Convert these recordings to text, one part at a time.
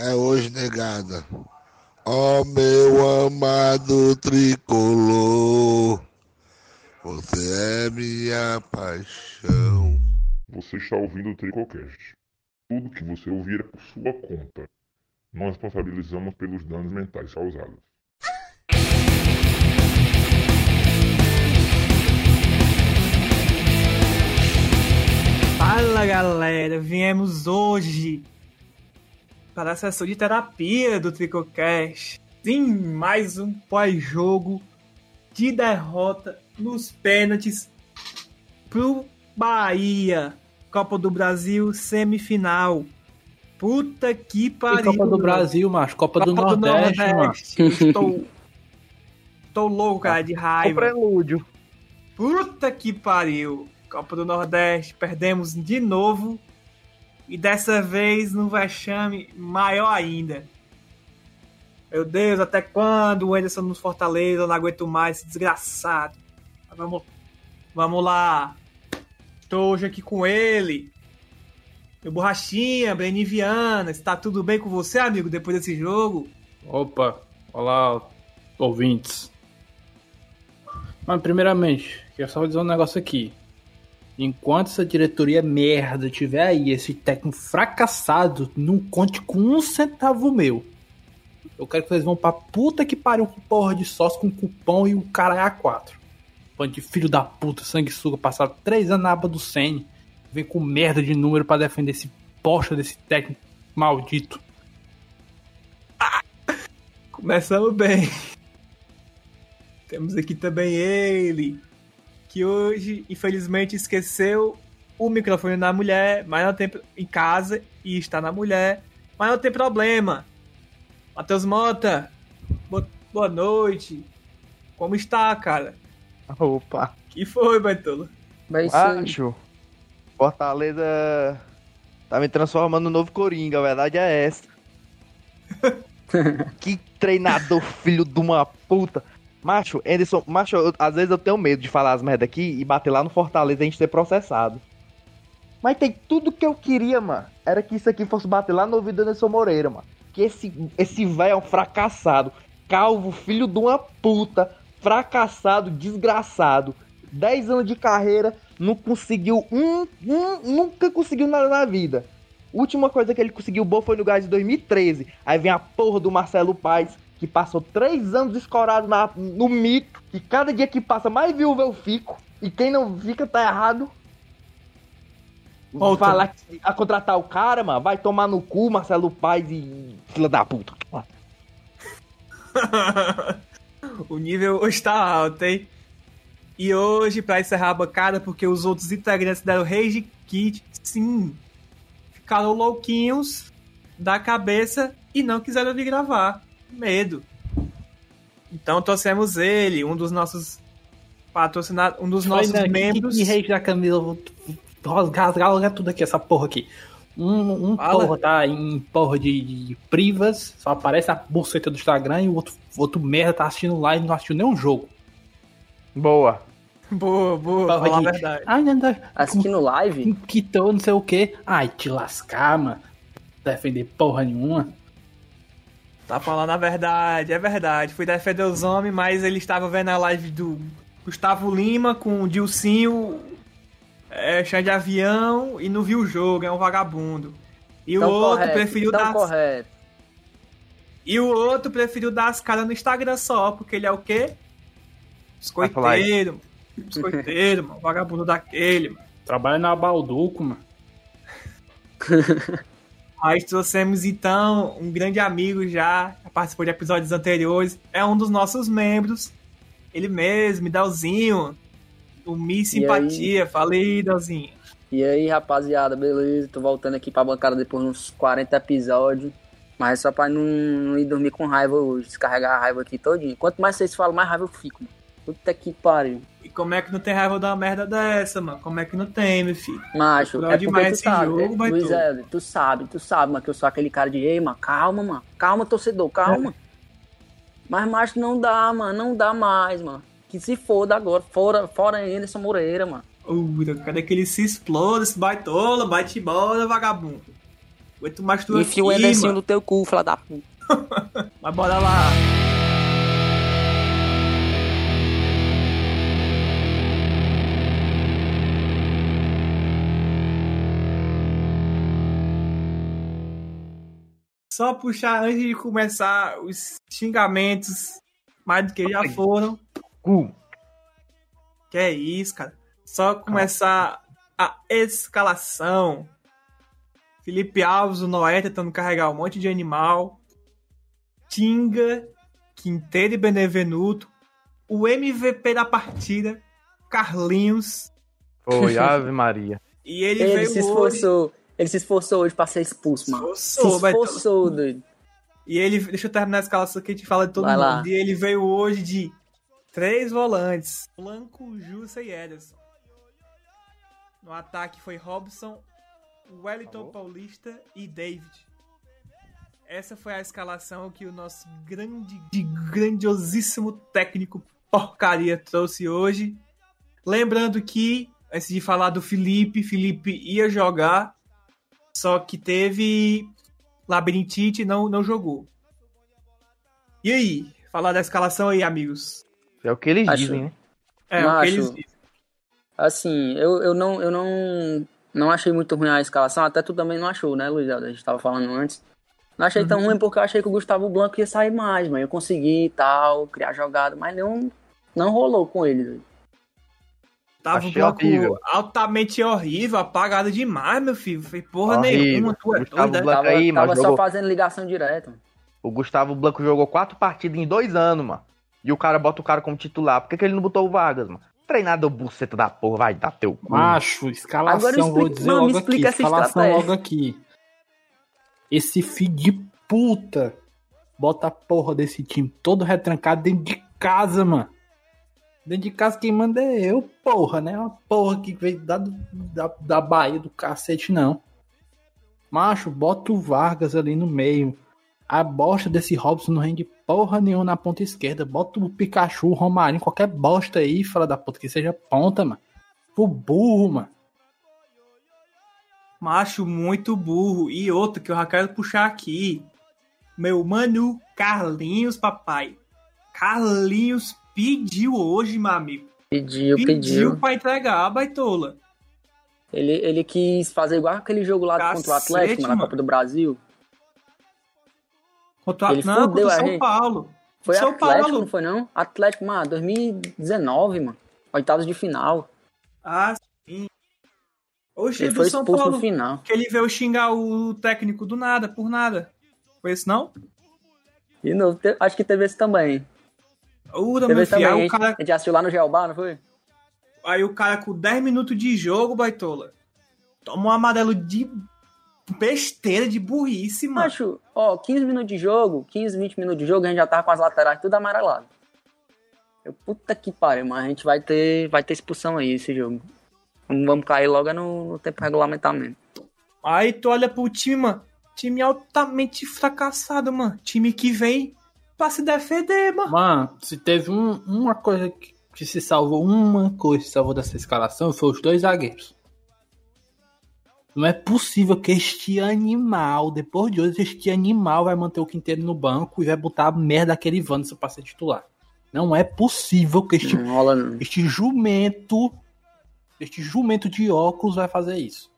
é hoje, negada. Ó oh, meu amado tricolor, você é minha paixão. Você está ouvindo o Tricocast. Tudo que você ouvir é por sua conta. Nós responsabilizamos pelos danos mentais causados. Fala galera, viemos hoje para a sessão de terapia do Tricocast. Sim, mais um pós-jogo de derrota nos pênaltis pro Bahia. Copa do Brasil, semifinal. Puta que pariu. Copa do Brasil, macho. Copa, Copa do, do Nordeste, Nordeste. Estou, estou louco, cara, de raiva. O prelúdio. Puta que pariu. Copa do Nordeste, perdemos de novo. E dessa vez no vexame maior ainda. Meu Deus, até quando o Anderson nos Fortaleza? Eu não aguento mais desgraçado. Vamos, vamos lá. Estou hoje aqui com ele. Meu borrachinha, Breni Viana. Está tudo bem com você, amigo, depois desse jogo? Opa, olá, ouvintes. Mas, primeiramente, quero só dizer um negócio aqui. Enquanto essa diretoria merda tiver aí, esse técnico fracassado, não conte com um centavo meu. Eu quero que vocês vão pra puta que pariu com porra de sócio com cupom e o cara é A4. Bando de filho da puta, sanguessuga, passaram três anos na aba do Sene. Vem com merda de número para defender esse poxa desse técnico maldito. Ah, começamos bem. Temos aqui também ele, que hoje, infelizmente, esqueceu o microfone da mulher, mas não tem em casa e está na mulher, mas não tem problema. Matheus Mota, boa noite. Como está, cara? Opa. Que foi, Baitola? Mas Acho. Fortaleza tá me transformando no novo Coringa, a verdade é essa. que treinador filho de uma puta. Macho, Anderson, macho, eu, às vezes eu tenho medo de falar as merda aqui e bater lá no Fortaleza e a gente ser processado. Mas tem tudo que eu queria, mano. Era que isso aqui fosse bater lá no ouvido do Anderson Moreira, mano. Que esse, esse velho é um fracassado. Calvo, filho de uma puta fracassado, desgraçado. 10 anos de carreira, não conseguiu um, um nunca conseguiu nada na vida. Última coisa que ele conseguiu bom foi no gás de 2013. Aí vem a porra do Marcelo Paes, que passou 3 anos escorado na, no mito, que cada dia que passa mais viúva eu fico. E quem não fica tá errado. Volta. Falar que a contratar o cara, mano, vai tomar no cu Marcelo Paes e fila da puta. O nível está alto, hein? E hoje, para encerrar a bancada, porque os outros integrantes deram rage kit, sim, ficaram louquinhos da cabeça e não quiseram vir gravar. Medo. Então trouxemos ele, um dos nossos patrocinados, um dos nossos Foi, membros. Que, que rage da Camila, rasgar tudo aqui, essa porra aqui. Um, um porra tá em porra de, de, privas, só aparece a buceta do Instagram e o outro, outro merda tá assistindo live e não assistiu nenhum jogo. Boa. Boa, boa, porra falar a verdade. Ai, não, não, assistindo live? Quitou não sei o que. Ai, te lascar, mano. Defender porra nenhuma. Tá falando a verdade, é verdade. Fui defender os homens, mas ele estava vendo a live do Gustavo Lima com o Dilcinho é, chão de avião e não viu o jogo, é um vagabundo. E então o outro correto, preferiu dar. Correto. E o outro preferiu dar as caras no Instagram só, porque ele é o quê? Biscoiteiro. Biscoiteiro, mano. Vagabundo daquele, mano. Trabalha na Balduco, mano. Nós trouxemos então um grande amigo já, participou de episódios anteriores, é um dos nossos membros. Ele mesmo, Midalzinho, o Mi Simpatia. Aí... Falei, Dalzinho. E aí, rapaziada, beleza? Tô voltando aqui pra bancada depois de uns 40 episódios. Mas é só pra não, não ir dormir com raiva hoje, descarregar a raiva aqui todinho. Quanto mais vocês falam, mais raiva eu fico, mano. Puta que pariu. E como é que não tem raiva de uma merda dessa, mano? Como é que não tem, meu filho? Macho, é porque tu sabe, jogo, é, Luiz Hélio, tu sabe, tu sabe, mano, que eu sou aquele cara de, ei, mano, calma, mano. Calma, torcedor, calma. É. Mas, macho, não dá, mano, não dá mais, mano. Que se foda agora. Fora, fora Anderson Moreira, mano. Uh, cadê que ele se exploda, esse baitola, bate bola, vagabundo. Aguento mais tu Enfia o aqui, Emerson mano. no teu cu, fila da puta. Mas bora lá. Só puxar antes de começar os xingamentos, mais do que já foram. Cu. Que é isso, cara. Só começar a escalação. Felipe Alves, o Noé tentando carregar um monte de animal. Tinga, Quinteiro e Benevenuto. O MVP da partida, Carlinhos. Foi, Ave Maria. E ele, Ele veio se hoje. Ele se esforçou hoje pra ser expulso, mano. Se Esforçou, vai- esforçou, doido. E ele, deixa eu terminar a escalação que a gente fala de todo Vai mundo. lá. E ele veio hoje de três volantes: Blanco, Jussa e Ederson. No ataque foi Robson, Wellington Paulista e David. Essa foi a escalação que o nosso grande, de grandiosíssimo técnico porcaria trouxe hoje. Lembrando que, antes de falar do Felipe, Felipe ia jogar, só que teve labirintite e não, não jogou. E aí? Falar da escalação aí, amigos. É o que eles Acho- dizem, né? É, Não o que acho- eles dizem. Assim, eu, eu não eu não não achei muito ruim a escalação, até tu também não achou, né, Luiz? A gente tava falando antes. Não achei Uhum. tão ruim porque eu achei que o Gustavo Blanco ia sair mais, mas eu consegui e tal, criar jogada, mas não, não rolou com ele. Tava Achei um bloco horrível. altamente horrível, apagado demais, meu filho. Foi porra Horrível. nenhuma, tu é Gustavo doido. Blanco- Tava, aí, tava só jogou- fazendo ligação direta. O Gustavo Blanco jogou quatro partidas em dois anos, mano. E o cara bota o cara como titular. Por que, que ele não botou o Vargas, mano? Treinador buceta da porra, vai dar teu cu. Macho, escalação, Agora explica- vou dizer me logo aqui. explica essa Escalação estratégia. logo aqui. Esse filho de puta bota a porra desse time todo retrancado dentro de casa, mano. Dentro de casa quem manda é eu, porra, né? Uma porra que veio da, da, da Bahia do cacete, não. Macho, bota o Vargas ali no meio. A bosta desse Robson não rende porra nenhuma na ponta esquerda. Bota o Pikachu, o Romarinho, qualquer bosta aí, fala da puta, que seja ponta, mano. Pro burro, mano. Macho muito burro. E outro que eu já quero puxar aqui. Meu mano Carlinhos, papai. Carlinhos pediu hoje, meu amigo. Pediu, Pediu, pediu. pra entregar a baitola. Ele, ele quis fazer igual aquele jogo lá Cacete, contra o Atlético, mano, na. Copa do Brasil. Contra, Ele não, contra o São gente. Paulo. Foi São Atlético, Paulo. não foi não? Atlético, mano, 2019, mano. Oitavos de final. Ah, sim. Oxe, Ele foi São Paulo. no final. Que ele veio xingar o técnico do nada, por nada. Foi isso não? Novo, te- acho que teve esse também. Ura, meu filho. também. Aí o, cara, a gente assistiu lá no Geobar, não foi? aí o cara com 10 minutos de jogo, baitola. Toma um amarelo de besteira, de burrice, mano. Acho, ó, 15 minutos de jogo, 15, 20 minutos de jogo, a gente já tava com as laterais tudo amarelado. Eu, puta que pariu, mas a gente vai ter, vai ter expulsão aí esse jogo. Vamos vamos cair logo no, no tempo regulamentar mesmo. Aí tu olha pro time, mano. Time altamente fracassado, mano. Time que vem pra se defender, mano. Mano, se teve um- uma coisa que, que se salvou, uma coisa que se salvou dessa escalação, foi os dois zagueiros. Não é possível que este animal, depois de hoje, este animal vai manter o Quinteiro no banco e vai botar a merda daquele Wanderson pra ser titular. Não é possível que este, Não rola não. este jumento, este jumento de óculos vai fazer isso.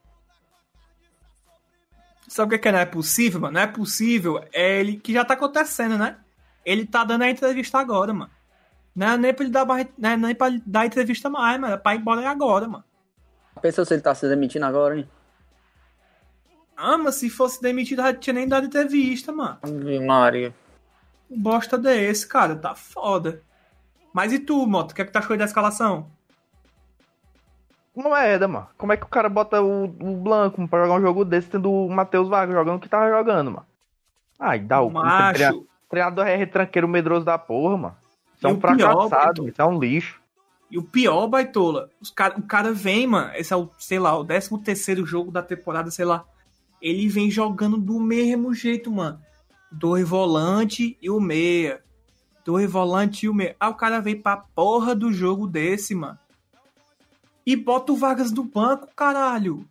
Sabe o que, que não é possível, mano? Não é possível. É ele que já tá acontecendo, né? Ele tá dando a entrevista agora, mano. Não é nem pra ele dar, não é nem pra dar entrevista mais, mano. É pra ir embora agora, mano. Pensou se ele tá se demitindo agora, hein? Ah, mas se fosse demitido, já tinha nem dado entrevista, mano. Maria. Um bosta desse, cara. Tá foda. Mas e tu, Moto? O que é que tu achou da escalação? Não é, mano. Como é que o cara bota o, o Blanco pra jogar um jogo desse tendo o Matheus Vargas jogando o que tava jogando, mano? Ai, dá o Macho. Treinador é retranqueiro medroso da porra, mano. Isso é um isso é um lixo. E o pior, Baitola, os cara, o cara vem, mano, esse é o, sei lá, o 13 terceiro jogo da temporada, sei lá. Ele vem jogando do mesmo jeito, mano. Dois volante e o meia. Dois volante e o meia. Ah, o cara vem pra porra do jogo desse, mano. E bota o Vargas no banco, caralho.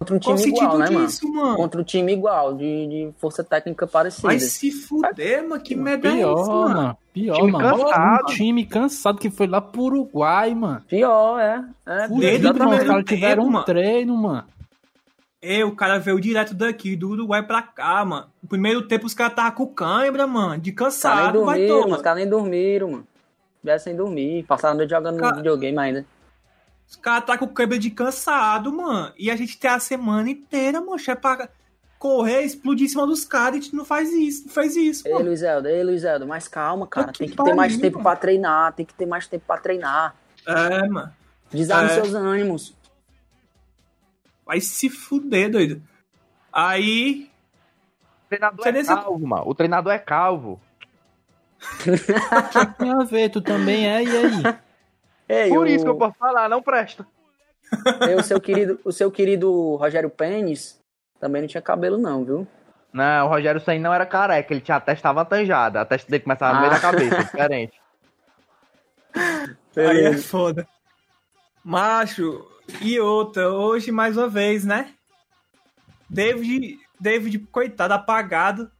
Contra um Qual time o sentido igual, né, mano? disso, mano? Contra um time igual, de, de força técnica parecida. Vai se fuder, mano. Que merda é Pior, isso, mano? Pior, Time mano. cansado. Um time cansado que foi lá pro Uruguai, mano. Pior, é. é Fudido, mano. Os primeiro caras tiveram um mano. treino, mano. É, o cara veio direto daqui, do Uruguai pra cá, mano. No primeiro tempo os caras estavam com cãibra, mano. De Os cansado, vai dormiram. Os todo. caras nem dormiram, mano. Tivessem sem dormir. Passaram a noite jogando Cara- videogame ainda. Os caras tá com câimbra de cansado, mano. E a gente tem a semana inteira, mano. É pra correr, explodir em cima dos caras. A gente não faz isso, não faz isso, Ei, mano. Luiz Eldo, ei, Luiz Eldo, mas calma, cara. Puta Tem que que ter mais pariu, tempo mano. pra treinar. Tem que ter mais tempo pra treinar. É, mano. Desarme É. seus ânimos. Vai se fuder, doido. Aí, O treinador Você é calvo, mano. O treinador é calvo. Tem a ver, tu também é, e aí? Ei, Por o, isso que eu posso falar, não presta. ei, o seu querido, o seu querido Rogério Pênis também não tinha cabelo, não, viu? Não, o Rogério Senna não era careca, ele tinha a testa avantajada. A testa dele começava no meio Ah. da cabeça, diferente. aí é foda. Macho, e outra, hoje mais uma vez, né? David, David coitado, apagado.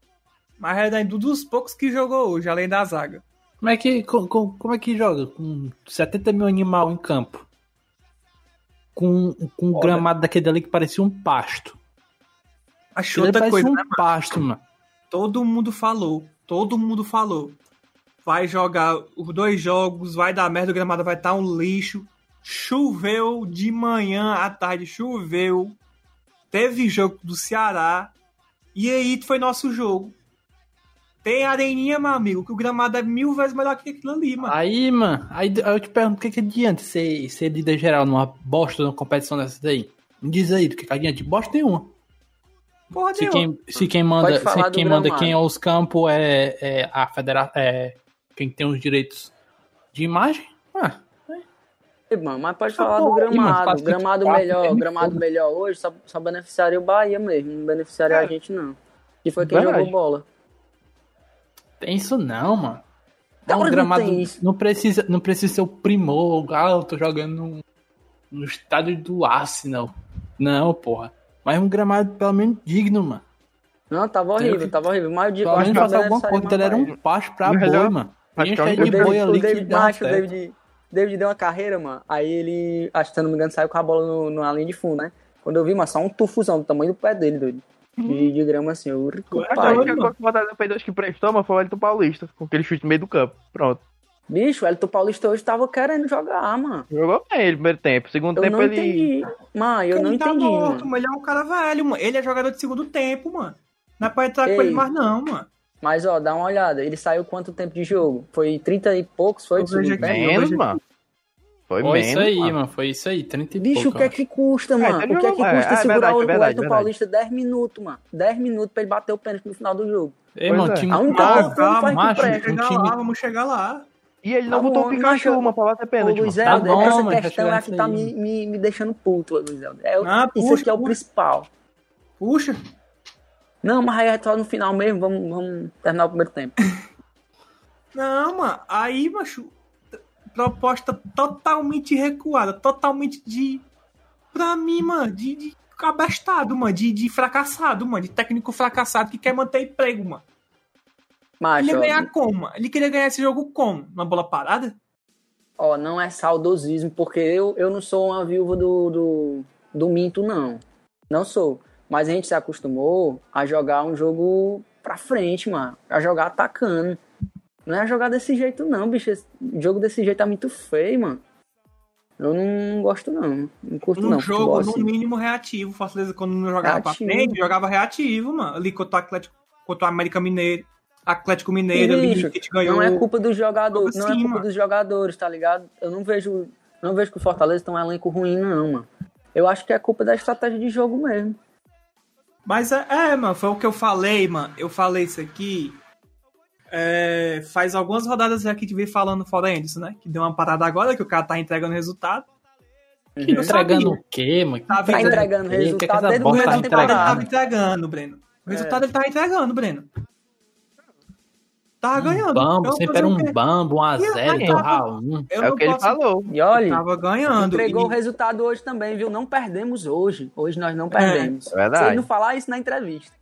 Mas é um dos poucos que jogou hoje, além da zaga. Como é que, co- co- como é que joga? Com 70 mil animal em campo. Com, com um Olha. gramado daquele ali que parecia um pasto. Achou outra coisa, um né, mano? pasto, mano. Todo mundo falou. Todo mundo falou. Vai jogar os dois jogos, vai dar merda, o gramado vai estar um lixo. Choveu de manhã à tarde, choveu. Teve jogo do Ceará. E aí foi nosso jogo. Tem areninha, meu amigo, que o gramado é mil vezes melhor que aquilo ali, mano. Aí, mano, aí aí eu te pergunto, o que que adianta ser, ser líder geral numa bosta numa competição dessa daí? Me diz aí, do que que adianta? Bosta nenhuma. Porra Se quem, se quem manda, se quem manda gramado. quem é os campos é, é a federação, é quem tem os direitos de imagem, ah, Ei, mano, mas pode falar do porra aí, mano, gramado. faz gramado 24 melhor, gramado melhor hoje só, só beneficiaria o Bahia mesmo. Não beneficiaria É. a gente, não. Que foi quem Verdade. jogou bola. Tem isso não, mano. Da É um não gramado, tem isso? não precisa, não precisa ser o primor, ah, eu tô jogando no, no estádio do Arsenal. Não, porra. Mas um gramado pelo menos digno, mano. Não, tava horrível, que- tava horrível. Mas eu acho que fazer alguma coisa, ele era um pasto pra boi, mano. acho Tinha que é o cheio O de boi David, ali o que David, dava macho, o certo. David, David deu uma carreira, mano. Aí ele, acho que se eu não me engano, saiu com a bola no, numa linha de fundo, né? Quando eu vi, mano, só um tufuzão do tamanho do pé dele, doido. De, de grama assim, eu Mas a única coisa que o Fortaleza fez hoje que prestou, mas foi o Elton Paulista, com aquele chute no meio do campo. Pronto. Bicho, o Elton Paulista hoje tava querendo jogar, mano. Jogou bem ele no primeiro tempo. Segundo Eu tempo não ele. entendi. Mano, eu não Ele tá entendi, morto, mano. mano. Ele é um cara velho, mano. Ele é jogador de segundo tempo, mano. Não é pra entrar com Ei. ele mais, não, mano. Mas, ó, dá uma olhada. Ele saiu quanto tempo de jogo? Foi 30 e poucos, foi? Eu vejo aqui. Menos, mano. Foi, menos. isso aí, mano. mano. Foi isso aí. 30 e Bicho, pouco, o que é que custa, mano? ele o que é que é, custa é segurar verdade, o, é o verdade, Elton verdade. Paulista 10 minutos, mano? 10 minutos pra ele bater o pênalti no final do jogo. Ei, mano, é. time A única Calma, coisa que calma, faz que macho, presta. um Chegar time- lá, vamos chegar lá. E ele não Tá botou bom, o Pikachu, mano, pra bater pênalti. Luiz. Tá Helder, bom, essa questão é que tá me, me, me deixando puto, Luiz Helder. É, o- Ah, isso puxa, aqui é o principal. Puxa. Não, mas aí é só no final mesmo, vamos, vamos terminar o primeiro tempo. Não, mano. Aí, macho, proposta totalmente recuada, totalmente de. Pra mim, mano, de, de abestado, mano, de, de fracassado, mano, de técnico fracassado que quer manter emprego, mano. Mas, Ele ia ganhar como? mano? Ele queria ganhar esse jogo como? Uma bola parada? ó, não é saudosismo, porque eu, eu não sou uma viúva do, do, do Minto, não. Não sou. Mas a gente se acostumou a jogar um jogo pra frente, mano. A jogar atacando. Não é jogar desse jeito, não, bicho. Esse jogo desse jeito tá muito feio, mano. Eu não gosto, não. Não curto, Um não. jogo, futebol no assim. mínimo, reativo. Fortaleza, quando não jogava pra Reativo. frente, jogava reativo, mano. Ali contra o Atlético, contra o América Mineiro, Atlético Mineiro, ali, Bicho, que ganhou. Não é culpa dos jogadores, Joga não é culpa mano. dos jogadores, tá ligado? Eu não vejo, não vejo que o Fortaleza tem um elenco ruim, não, mano. Eu acho que é culpa da estratégia de jogo mesmo. Mas é, é, mano, foi o que eu falei, mano. Eu falei isso aqui. É, faz algumas rodadas já que a gente veio falando fora Anderson, né? Que deu uma parada agora, que o cara tá entregando resultado. Uhum. Eu Entregando sabia. o quê, mano? Tá Tá entregando o? Que é que resultado o tá resultado ele temporada. tava entregando, Breno. O resultado ele tava entregando, Breno. Tava ganhando. Bambo, Eu sempre era um quê? bambo, um a E zero, então tava- Raul. Eu É o que ele posso- falou. E olha, Tava ganhando. entregou e- o resultado hoje também, viu? Não perdemos hoje. Hoje nós não perdemos. É verdade. Se ele não falar isso na entrevista.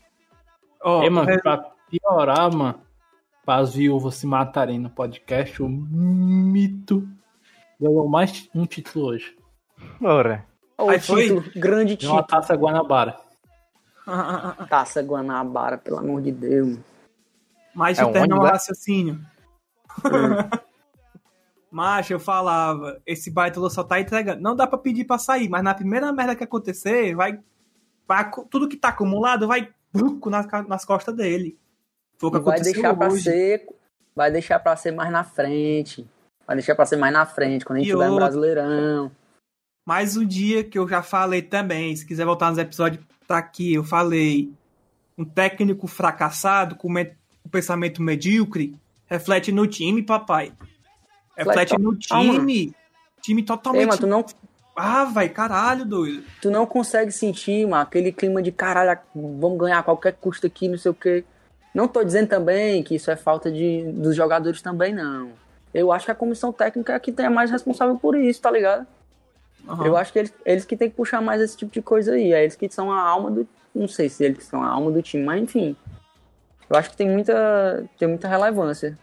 ó, Ei, mano, resu- pra piorar, mano, para as viúvas se matarem no podcast, o mito ganhou mais um título hoje. Ora. Ô, Aí foi? título, grande De uma título. taça Guanabara. Taça Guanabara, pelo amor de Deus. Mas É eu um terminar o ônibus, é? raciocínio. Macho, eu falava, esse baitolo só tá entregando. Não dá pra pedir pra sair, mas na primeira merda que acontecer, vai. vai tudo que tá acumulado vai bruco nas, nas costas dele. Foi o que vai deixar pra hoje. ser. Vai deixar pra ser mais na frente. Vai deixar pra ser mais na frente, quando a gente E tiver outra. Brasileirão. Mais um dia que eu já falei também, se quiser voltar nos episódios, tá aqui, eu falei. Um técnico fracassado com com pensamento medíocre reflete no time, papai. Reflete no time. Time Ei, totalmente. mano, tu não, Ah, vai, caralho, doido. tu não consegue sentir, mano, aquele clima de caralho, vamos ganhar a qualquer custo aqui, não sei o quê. Não tô dizendo também que isso é falta de, dos jogadores também, não. Eu acho que a comissão técnica é que tem a mais responsável por isso, tá ligado? Aham. Eu acho que eles, eles que tem que puxar mais esse tipo de coisa aí. É eles que são a alma do. Não sei se eles são a alma do time, mas enfim. Eu acho que tem muita, tem muita relevância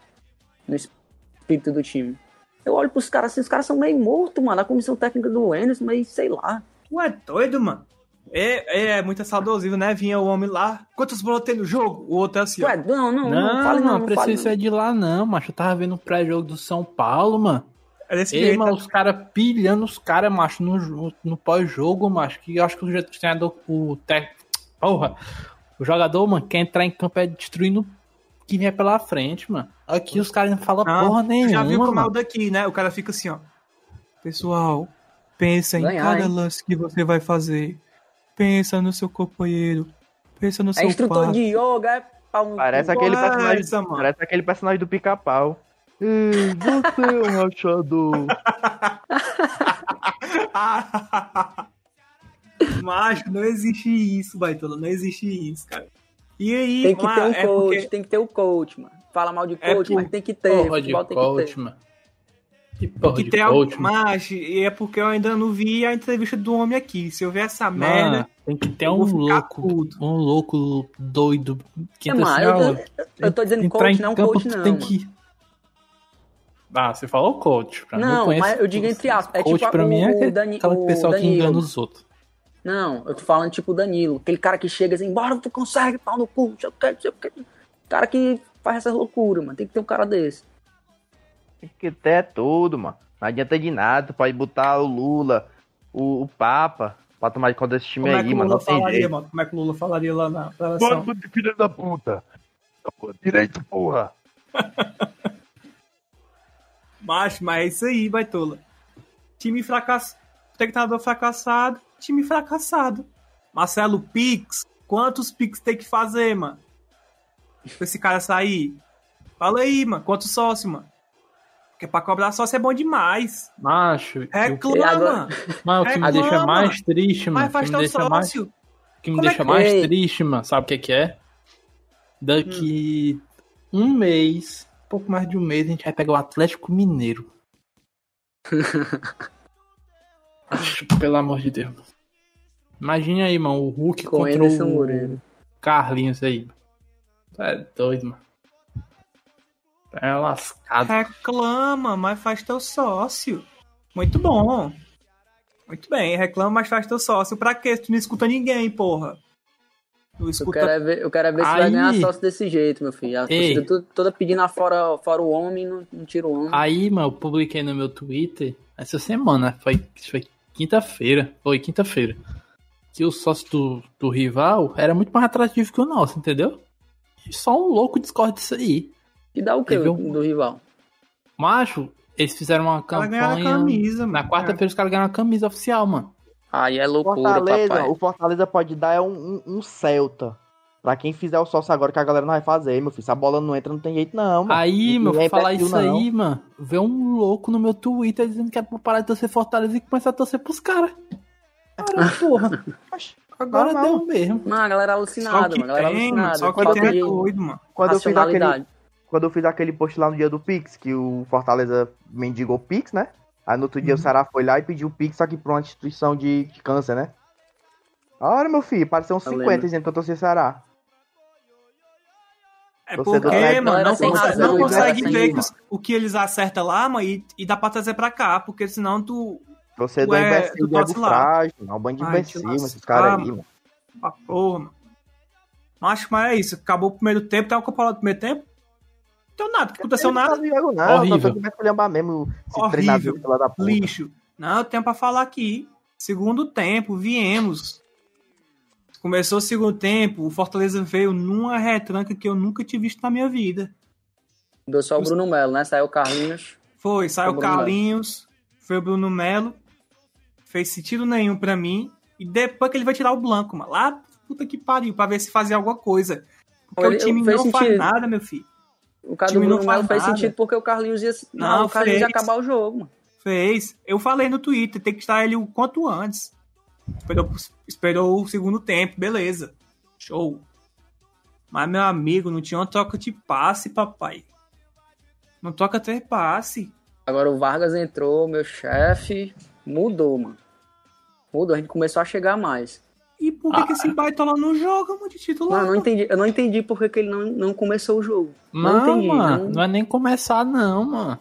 no espírito do time. Eu olho pros caras assim, os caras são meio mortos, mano. A comissão técnica do Enes, mas sei lá. Tu é doido, mano? É, é muito saudosível, né? Vinha o homem lá. Quantas bolas tem no jogo? O outro é assim. Ué, não, não, não, Não, fale não, não, não precisa fale ser de lá, não, macho. Eu tava vendo o pré-jogo do São Paulo, mano. É desse Ei, mano, os caras pilhando os caras, macho, no, no pós-jogo, macho. Que eu acho que o treinador, o técnico. Porra, o jogador, mano, quer entrar em campo é destruindo quem vier pela frente, mano. Aqui os caras não falam Ah, porra nenhuma. já viu como é o mano. daqui, né? O cara fica assim, ó. Pessoal, pensa em Ganhar, cada hein? lance que você vai fazer. Pensa no seu companheiro. Pensa no É seu instrutor passe. de yoga, é pau no Parece aquele é personagem. essa, mano? parece aquele personagem do pica-pau. Ei, você é um rachador. Macho, não existe isso, Baitola. Não existe isso, cara. E aí, Tem que ter mano, um é coach, porque- tem que ter o coach, mano. Fala mal de É coach, por- mas tem que ter. Porra de futebol tem que ter. coach, mano. Que porra que tem algo coach, e é porque eu ainda não vi a entrevista do homem aqui. Se eu ver essa Mano, merda, tem que ter um louco, puto. um louco doido. Que É, entra mano, eu, eu, eu tô dizendo coach, em não campo, coach, não. tem que. Ah, você falou coach. Pra Não, mas eu digo entre aspas. É coach tipo pra o, mim é Dani, aquela o pessoa que Danilo. engana os outros. Não, eu tô falando tipo o Danilo. Aquele cara que chega assim, bora, tu consegue, pau no cu, não sei o que, não sei o que. Cara que faz essas loucuras, mano. Tem que ter um cara desse. Tem que ter tudo, mano. Não adianta de nada. Tu pode botar o Lula, o, o Papa, pra tomar de conta desse time como é aí, que o mano. Lula Não tem falaria, jeito. mano? Como é que o Lula falaria lá na relação? Bando de filha da puta. Direito, porra. Macho, mas é isso aí, Baitola. Time fracassado. Espectador fracassado. Time fracassado. Marcelo Pix. Quantos Pix tem que fazer, mano? Pra esse cara sair? Fala aí, mano. Quantos sócios, mano? Porque pra cobrar sócio é bom demais. Macho, Reclama. Agora- mas o que me deixa reclama. mais triste, mano. Mas O que faz me teu deixa mais, sócio. o que me Como é deixa que- mais triste, mano, sabe o que que é? Daqui um mês, pouco mais de um mês, a gente vai pegar o Atlético Mineiro. Pelo amor de Deus. Imagina aí, mano, o Hulk Com contra o Moreira. Carlinhos aí. É doido, mano. É lascado. Reclama, mas faz teu sócio. Muito bom. Muito bem, reclama, mas faz teu sócio. Pra quê? Tu não escuta ninguém, porra. Tu Eu escuta. quero é ver, eu quero é ver se vai ganhar sócio desse jeito, meu filho. A Ei. torcida toda pedindo fora, fora o homem, não, não tira o homem. Aí, mano, eu publiquei no meu Twitter essa semana, foi, foi quinta-feira, foi quinta-feira, que o sócio do, do rival era muito mais atrativo que o nosso, entendeu? E só um louco discorda disso aí. E dá o quê Teve do, um- do rival? Macho, eles fizeram uma campanha. camisa, Na mano. quarta-feira os caras ganharam a camisa oficial, mano. Aí é loucura, Fortaleza, papai. o Fortaleza pode dar é um, um, um Celta. Pra quem fizer o sócio agora que a galera não vai fazer, meu filho. Se a bola não entra, não tem jeito, não, mano. Aí, Não meu, é falar isso não. aí, mano, vê um louco no meu Twitter dizendo que é pra parar de torcer Fortaleza e começar a torcer pros caras. Cara, porra. Agora Normal. deu mesmo. Não, a galera é alucinada, que mano. A galera é tem, mano. alucinada. Só o que tem é doido, mano. Quando eu, fiz aquele. Quando eu fiz aquele post lá no dia do Pix, que o Fortaleza mendigou Pix, né? Aí no outro dia o Ceará foi lá e pediu Pix, que pra uma instituição de, de câncer, né? Ora, meu filho, pareceu uns Eu 50 lembro. dizendo que eu torci Ceará. É Você porque, mano, não, razão, não galera consegue ver que os- o que eles acertam lá, mano, e, e dá pra trazer pra cá, porque senão tu. Torcedor Tu é- imbecil tu frágil, não, um bando de imbecil, esses caras aí, mano. Ah, porra, mano. Acho que mas é isso. Acabou o primeiro tempo, tem uma Copa do primeiro tempo. Não deu nada, não aconteceu não nada. faz jogo, não, Horrível. começa a lembrar mesmo esse Horrível. treinador lá da puta. Lixo. Não, eu tenho pra falar aqui. Segundo tempo, viemos. Começou o segundo tempo, o Fortaleza veio numa retranca que eu nunca tinha visto na minha vida. Deu só o Bruno Melo, né? Saiu o Carlinhos. Foi, saiu o Carlinhos, foi o Bruno Melo. Fez sentido nenhum pra mim. E depois que ele vai tirar o Blanco, mano. Lá, puta que pariu, pra ver se fazia alguma coisa. Porque Ele- o time não faz sentido. nada, meu filho. O cara do não Bruno Melo faz nada. sentido porque o Carlinhos ia. Não, Não, o Carlinhos ia acabar o jogo, mano. Fez. Eu falei no Twitter, tem que estar ele o quanto antes. Esperou, esperou o segundo tempo, beleza. Show. Mas, meu amigo, não tinha uma troca de passe, papai. Não toca ter passe. Agora o Vargas entrou, meu chefe. Mudou, mano. Mudou, a gente começou a chegar mais. E por que, que esse baitola não joga, mano, de titular? Mano, eu não entendi, eu não entendi por que, que ele não, não começou o jogo. Não, Não, entendi. mano, não- não é nem começar, não, mano.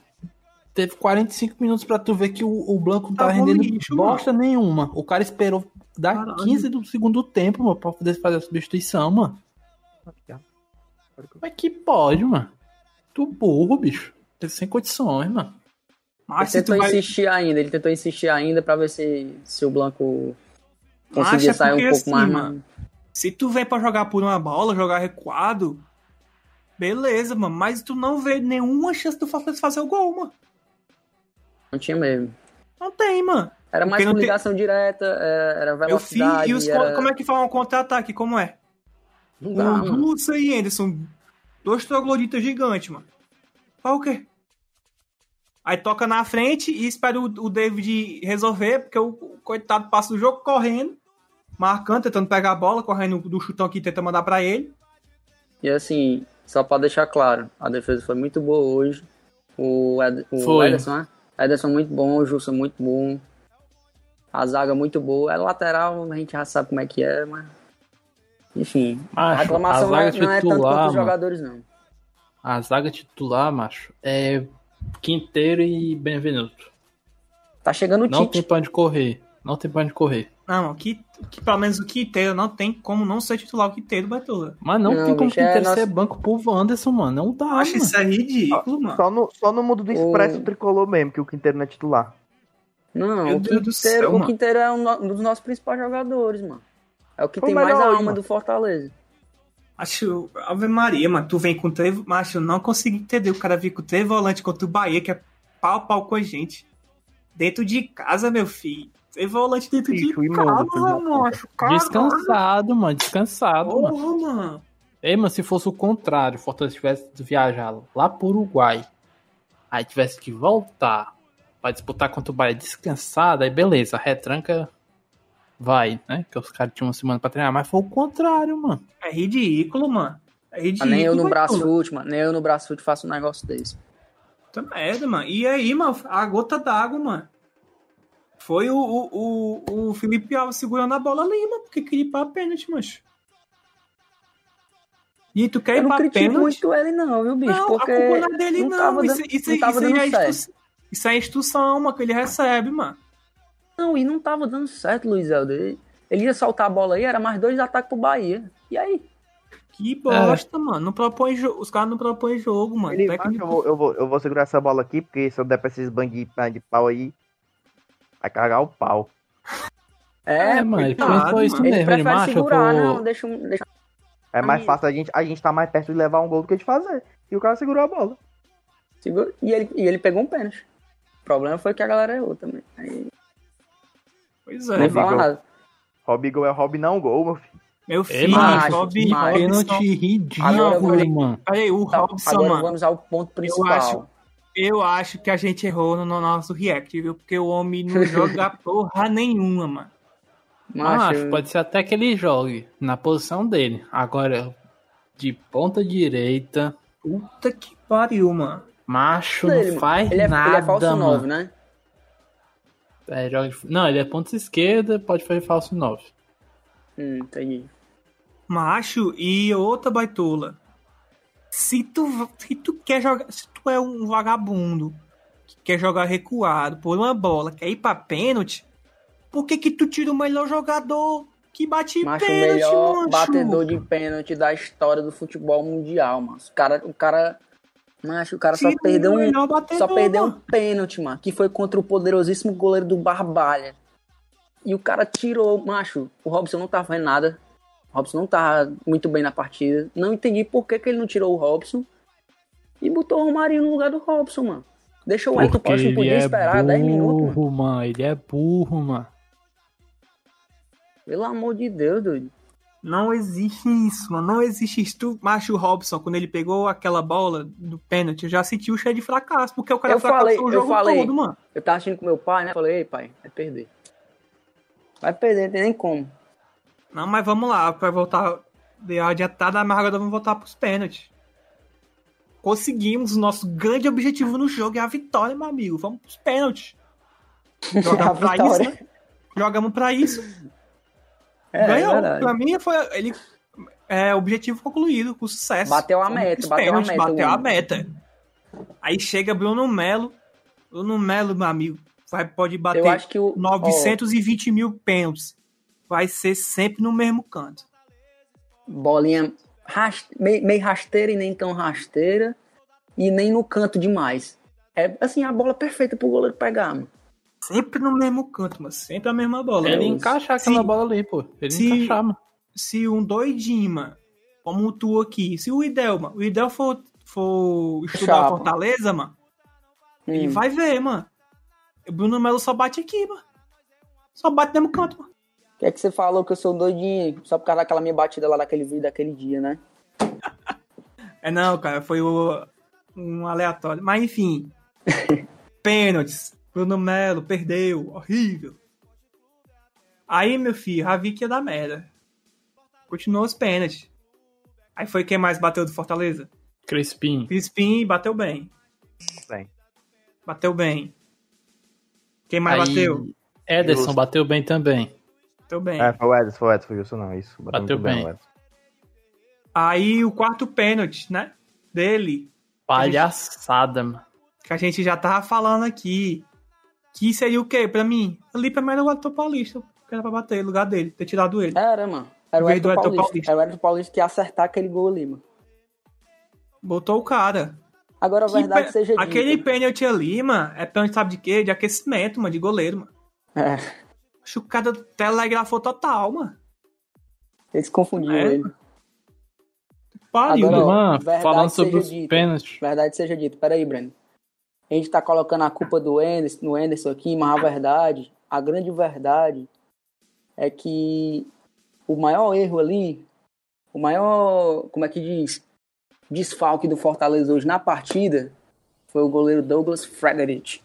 Teve 45 minutos pra tu ver que o, o Blanco não tá Tá rendendo lixo, bosta nenhuma. O cara esperou dar Caralho. 15 do segundo tempo, mano, pra poder fazer a substituição, mano. É que pode, mano? Tu burro, bicho. Teve sem condições, mano. Ele Mas tu tentou vai... insistir ainda, ele tentou insistir ainda pra ver se, se o Blanco Mas conseguia é sair um pouco assim, mais. mano. Se tu vem pra jogar por uma bola, jogar recuado, beleza, mano. Mas tu não vê nenhuma chance do Fortaleza fazer o gol, mano. Não tinha mesmo. Não tem, mano. Era mais Porque com tem- ligação direta, era, era Meu filho, velocidade. e os, era... co- como é que faz um contra-ataque? Como é? Não O dá, mano. Lúcio e Anderson, dois trogloditas gigantes, mano. Faz o quê? Aí toca na frente e espera o, o David resolver, porque o, o coitado passa o jogo correndo, marcando, tentando pegar a bola, correndo do chutão que tenta mandar pra ele. E assim, só pra deixar claro, a defesa foi muito boa hoje. O, Ed, o Foi. Ederson, né? Ederson muito bom, o Jussa muito bom. A zaga muito boa. É lateral, a gente já sabe como é que é, mas. Enfim, a Macho, reclamação a não é, zaga não é tanto titular, quanto os jogadores, não. A zaga titular, macho, é Quinteiro e Benvenuto. Tá chegando o Não tem Tite. pra onde correr. Não tem pra onde correr. Não, que, que pelo menos o Quinteiro não tem como não ser titular o Quinteiro, Baitola. Mas não, Não, tem como bicho, é Quinteiro nosso- ser banco pro Wanderson, mano. Não dá, Acho mano. isso é ridículo, mano. Só no, só no mundo do Expresso O- tricolor mesmo, que o Quinteiro não é titular. Não, Meu o Deus do Quinteiro, céu, o. Quinteiro é um, no- um dos nossos principais jogadores, mano. É o que Foi tem o mais a alma mano. do Fortaleza. Acho, Ave Maria, mano, tu vem com três, macho, eu não consigo entender. O cara vir com três volantes contra o Bahia, que é pau pau com a gente. Dentro de casa, meu filho. Três volantes dentro Bicho, de casa, da puta. macho. Caralho. Descansado, mano. Descansado, mano. Porra, mano. Ei, mano, se fosse o contrário, o Fortaleza tivesse viajado lá pro Uruguai, aí tivesse que voltar pra disputar contra o Bahia descansado, aí beleza, a retranca vai, né? Que os caras tinham uma semana pra treinar, mas foi o contrário, mano. É ridículo, mano. É Ah, ridículo. nem eu no braço mano. Nem eu no braço faço um negócio desse. Puta merda, mano. E aí, mano, a gota d'água, mano. Foi o, o, o, o Felipe Alves segurando a bola ali, mano, porque queria ir pra pênalti, mancho. E tu quer Eu ir não pra critico pênalti? muito ele, não, viu, bicho? Não, porque a culpa não é dele, não não. tava isso, dando- isso, não tava isso, dando aí é certo. instru- isso é instrução, mano, que ele recebe, mano. Não, e não tava dando certo, Luiz Helder. Ele ia soltar a bola aí, era mais dois ataques pro Bahia. E aí? Que bosta, mano. Não propõe jo- Os caras não propõem jogo, mano. Ele, Técnico- eu, vou, eu, vou, eu vou segurar essa bola aqui, porque se eu der pra esses bandinhos de pau aí, vai cagar o pau. É, É, mano, coitado, pensou isso mesmo, ele prefere eu segurar, não, deixa, um- deixa É mais fácil a gente, a gente tá mais perto de levar um gol do que de fazer. E o cara segurou a bola. segura. E ele, e ele pegou um pênalti. O problema foi que a galera errou também. Aí, Pois é. Rodrigo. fala nada. Hobby gol é hobby não gol, meu filho. Meu filho, macho, Rob, que macho. pênalti eu ridículo, mano. Aí, o Tá, Robson, agora mano. vamos ao ponto principal. acho- Eu acho que a gente errou no nosso react, viu? Porque o homem não joga porra nenhuma, mano. Macho, Macho, pode ser até que ele jogue na posição dele. Agora, de ponta direita, Puta que pariu, mano. Macho Ele, não faz ele, é, nada, ele é falso mano. 9, né? É, joga de- Não, ele é ponta esquerda, pode fazer falso 9. Hum, entendi. Macho e outra baitola. Se tu, se tu quer jogar. Se tu é um vagabundo que quer jogar recuado por uma bola, quer ir pra pênalti, por que que tu tira o melhor jogador que bate Macho, o pênalti, melhor macho? batedor de pênalti da história do futebol mundial, mano. O cara, o cara, macho, o cara só Tira o perdeu um, melhor batedor, só perdeu um mano. pênalti, mano, que foi contra o poderosíssimo goleiro do Barbalha. E o cara tirou, macho, o Robson não tava fazendo nada. O Robson não tava muito bem na partida. Não entendi por que, que ele não tirou o Robson e botou o Romarinho no lugar do Robson, mano. Deixa o Elton ele podia é esperar 10 minutos, mano. burro, mano. Ele é burro, mano. Pelo amor de Deus, doido. Não existe isso, mano. Não existe isso. Tu, macho Robson, quando ele pegou aquela bola do pênalti, eu já senti o cheio de fracasso, porque o cara Eu fracassou falei, o eu jogo falei. todo, mano. Eu tava assistindo com meu pai, né? Falei, ei, pai, vai perder. Vai perder, não tem nem como. Não, mas vamos lá, pra voltar. Deu adiantada, mas agora vamos voltar pros pênaltis. Conseguimos o nosso grande objetivo no jogo, é a vitória, meu amigo. Vamos pros pênaltis. A Jogamos pra isso, né? Jogamos pra isso. É, Ganhou. é verdade. pra mim foi. Ele, é, objetivo concluído, com sucesso. Bateu a meta, bateu a pênaltis, meta, Bateu a meta. Aí chega Bruno Melo. Bruno Melo, meu amigo, vai, pode bater Eu acho que o. 920 mil pênaltis. Vai ser sempre no mesmo canto. bolinha ras- meio, meio rasteira e nem tão rasteira. E nem no canto demais. É assim, a bola perfeita pro goleiro pegar, mano. Sempre no mesmo canto, mas sempre a mesma bola. Ele encaixar aquela Se- bola ali, pô. Ele se- encaixar, mano. Se um doidinho, mano, como tu aqui, se o Idel, mano, o Idel for, for estudar Chapa. Fortaleza, mano, ele Hum. vai ver, mano. O Bruno Melo só bate aqui, mano. Só bate no mesmo canto, mano. Que é que você falou que eu sou doidinho? Só por causa daquela minha batida lá daquele vídeo daquele dia, né? É não, cara, foi o, um aleatório. Mas enfim. Pênaltis. Bruno Melo perdeu. Horrível. Aí, meu filho, já vi que ia dar merda. Continuou os pênaltis. Aí foi quem mais bateu do Fortaleza? Crispim. Crispim bateu bem. Bem. Bateu bem. Quem mais Aí, bateu? Ederson Justo. bateu bem também. Bateu bem. É, foi o Edson, foi o Edson, foi isso não, isso. Bateu muito bem. o Edson. Aí o quarto pênalti, né? Dele. Palhaçada, mano. Que a gente já tava falando aqui. Que seria o quê pra mim? Ali pra mim era o Elton Paulista. Que era pra bater no lugar dele, ter tirado ele. Era, mano. Era o Edson Edson Paulista. Paulista. Era o Edson Paulista que ia acertar aquele gol ali, mano. Botou o cara. Agora a Que verdade seja dita. Aquele pênalti ali, mano, é pênalti, sabe de quê? De aquecimento, mano, de goleiro, mano. É, Acho que o cara telegrafou total, mano. eles confundiram É, ele. Pariu, Agora, mano. Falando sobre os dita. pênaltis. Verdade seja dita. Peraí, Breno. A gente tá colocando a culpa do Anderson, no Anderson aqui, mas a verdade, a grande verdade é que o maior erro ali, o maior, como é que diz, desfalque do Fortaleza hoje na partida foi o goleiro Douglas Frederic.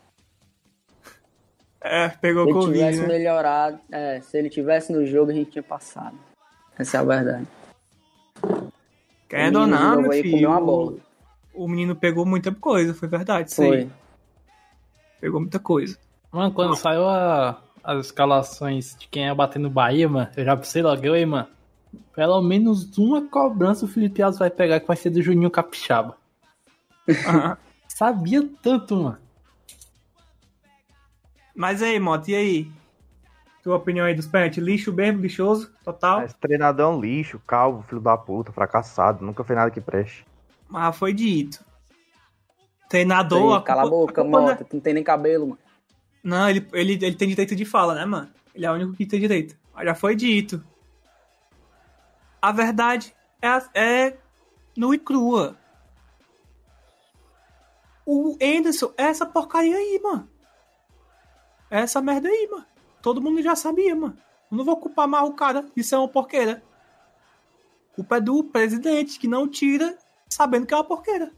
É, pegou Se ele Covid, tivesse né? melhorado, é, se ele tivesse no jogo, a gente tinha passado. Essa é a verdade. Querendo O ou menino não, meu filho, bola. o menino pegou muita coisa, foi verdade, aí. Foi. Pegou muita coisa. Mano, quando saiu a- as escalações de quem ia bater no Bahia, mano, eu já pensei logo, aí, mano. Pelo menos uma cobrança o Felipe Alves vai pegar que vai ser do Juninho Capixaba. Sabia tanto, mano. Mas aí, Moto, e aí? Tua opinião aí dos pênaltis? Lixo mesmo, lixoso, total? Esse treinador é um lixo, calvo, filho da puta, fracassado, nunca fez nada que preste. Mas foi dito. Treinador. Aí, cala a boca, não é- Mota. Tu não tem nem cabelo, mano. Não, ele, ele, ele tem direito de fala, né, mano? Ele é o único que tem direito. Mas já foi dito. A verdade é, a- é nua e crua. O Anderson é essa porcaria aí, mano. É essa merda aí, mano. Todo mundo já sabia, mano. Eu não vou culpar mais o cara. Isso é uma porqueira. Culpa é do presidente, que não tira sabendo que é uma porqueira.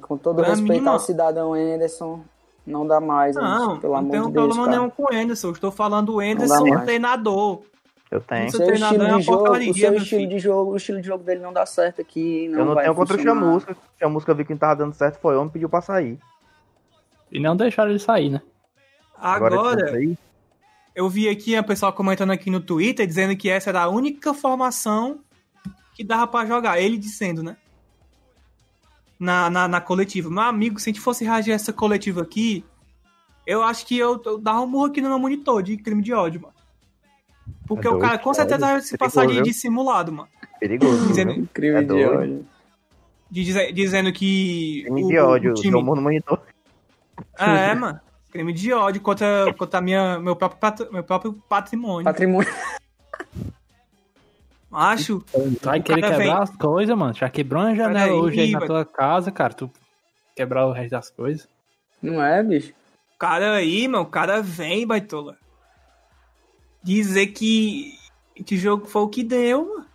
Com todo Pra respeito mim, ao cidadão Anderson, não dá mais, Não, Anderson, pelo não amor tenho de Deus, problema cara. nenhum com o Anderson. Estou falando do dá Anderson, mais. treinador. Eu tenho. Seu Seu treinador estilo é uma de jogo, porcaria, o seu estilo de jogo, o estilo de jogo dele não dá certo aqui. Não eu não vai tenho contra o. Chamusca. O Chamusca viu que não tava dando certo, foi homem, pediu pra sair. E não deixaram ele sair, né? Agora, esse aí, eu vi aqui a pessoa comentando aqui no Twitter dizendo que essa era a única formação que dava pra jogar. Ele dizendo, né? Na, na, na coletiva. Meu amigo, se a gente fosse reagir a essa coletiva aqui, eu acho que eu, eu dava um murro aqui no meu monitor de crime de ódio, mano. Porque É o cara doido, com certeza vai se passar de viu? dissimulado, mano. perigoso. Dizendo- viu? Crime É de doido. ódio. De dizer- dizendo que. Crime o- de o ódio, time- deu um murro no monitor. É, mano. Crime de ódio contra, contra minha, meu, próprio, pat- meu próprio patrimônio. Patrimônio. Acho. Vai O querer quebrar vem- as coisas, mano. Já quebrou uma janela Peraí, hoje aí na tua casa, cara. Tu quebrar o resto das coisas. Não é, bicho? O cara aí, mano, o cara vem, baitola. Dizer que que jogo foi o que deu, mano.